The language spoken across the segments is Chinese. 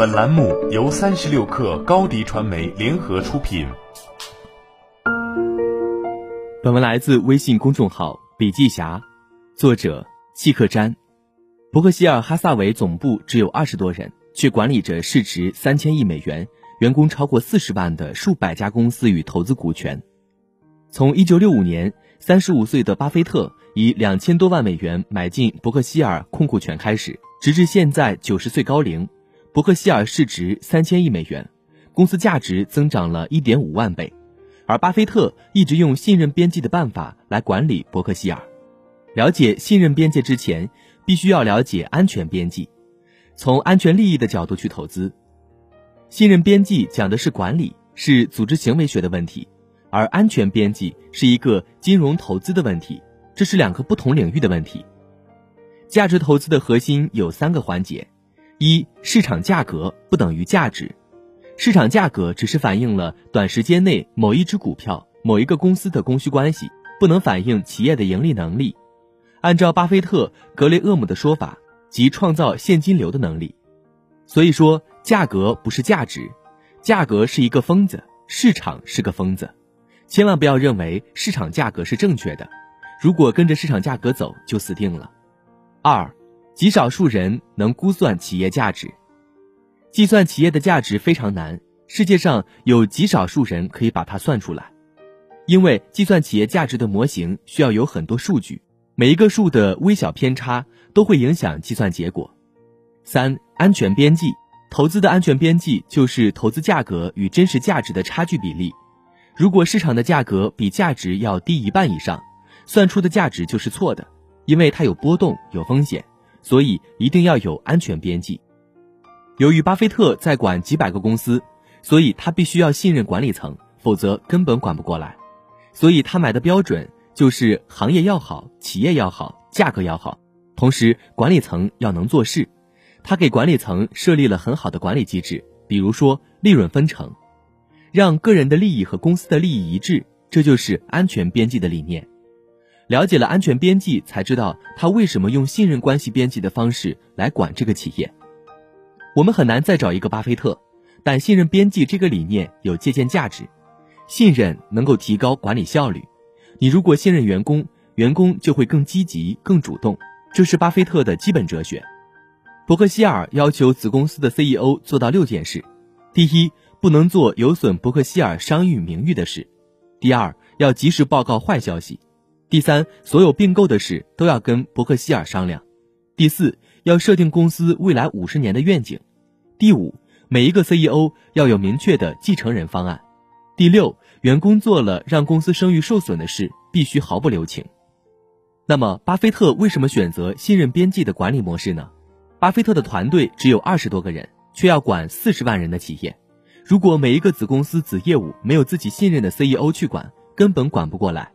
本栏目由三十六氪高低传媒联合出品。本文来自微信公众号“笔记侠”，作者契克詹。伯克希尔哈萨韦总部只有二十多人，却管理着市值三千亿美元、员工超过四十万的数百家公司与投资股权。从一九六五年，三十五岁的巴菲特以两千多万美元买进伯克希尔控股权开始，直至现在九十岁高龄，伯克希尔市值三千亿美元，公司价值增长了一点五万倍。而巴菲特一直用信任边际的办法来管理伯克希尔。了解信任边界之前，必须要了解安全边际。从安全利益的角度去投资，信任边际讲的是管理，是组织行为学的问题。而安全边际是一个金融投资的问题，这是两个不同领域的问题。价值投资的核心有三个环节：一、市场价格不等于价值，市场价格只是反映了短时间内某一只股票、某一个公司的供需关系，不能反映企业的盈利能力。按照巴菲特、格雷厄姆的说法，即创造现金流的能力。所以说，价格不是价值，价格是一个疯子，市场是个疯子。千万不要认为市场价格是正确的，如果跟着市场价格走，就死定了。二，极少数人能估算企业价值，计算企业的价值非常难，世界上有极少数人可以把它算出来，因为计算企业价值的模型需要有很多数据，每一个数的微小偏差都会影响计算结果。三，安全边际，投资的安全边际就是投资价格与真实价值的差距比例。如果市场的价格比价值要低一半以上，算出的价值就是错的，因为它有波动、有风险，所以一定要有安全边际。由于巴菲特在管几百个公司，所以他必须要信任管理层，否则根本管不过来。所以他买的标准就是行业要好、企业要好、价格要好，同时管理层要能做事。他给管理层设立了很好的管理机制，比如说利润分成。让个人的利益和公司的利益一致，这就是安全边际的理念。了解了安全边际，才知道他为什么用信任关系边际的方式来管这个企业。我们很难再找一个巴菲特，但信任边际这个理念有借鉴价值。信任能够提高管理效率。你如果信任员工，员工就会更积极、更主动，这是巴菲特的基本哲学。伯克希尔要求子公司的 CEO 做到六件事：第一，不能做有损伯克希尔商誉名誉的事。第二，要及时报告坏消息。第三，所有并购的事都要跟伯克希尔商量。第四，要设定公司未来五十年的愿景。第五，每一个 CEO 要有明确的继承人方案。第六，员工做了让公司声誉受损的事，必须毫不留情。那么，巴菲特为什么选择信任边际的管理模式呢？巴菲特的团队只有二十多个人，却要管四十万人的企业。如果每一个子公司子业务没有自己信任的 CEO 去管，根本管不过来，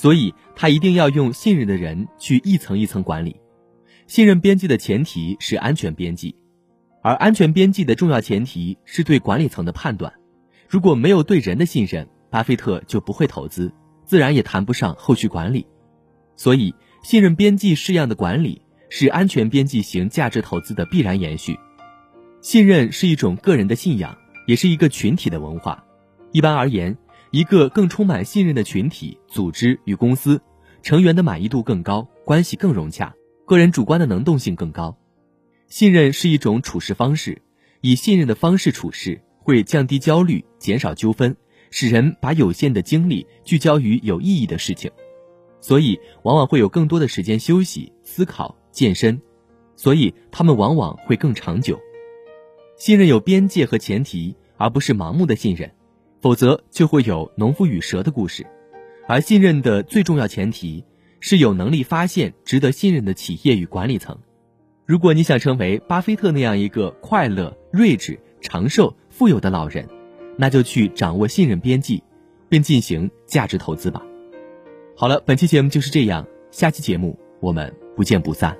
所以他一定要用信任的人去一层一层管理。信任边际的前提是安全边际，而安全边际的重要前提是对管理层的判断。如果没有对人的信任，巴菲特就不会投资，自然也谈不上后续管理。所以，信任边际式样的管理是安全边际型价值投资的必然延续。信任是一种个人的信仰。也是一个群体的文化。一般而言，一个更充满信任的群体、组织与公司，成员的满意度更高，关系更融洽，个人主观的能动性更高。信任是一种处事方式，以信任的方式处事会降低焦虑，减少纠纷，使人把有限的精力聚焦于有意义的事情，所以往往会有更多的时间休息、思考、健身，所以他们往往会更长久。信任有边界和前提。而不是盲目的信任，否则就会有农夫与蛇的故事。而信任的最重要前提是有能力发现值得信任的企业与管理层。如果你想成为巴菲特那样一个快乐、睿智、长寿、富有的老人，那就去掌握信任边际，并进行价值投资吧。好了，本期节目就是这样，下期节目我们不见不散。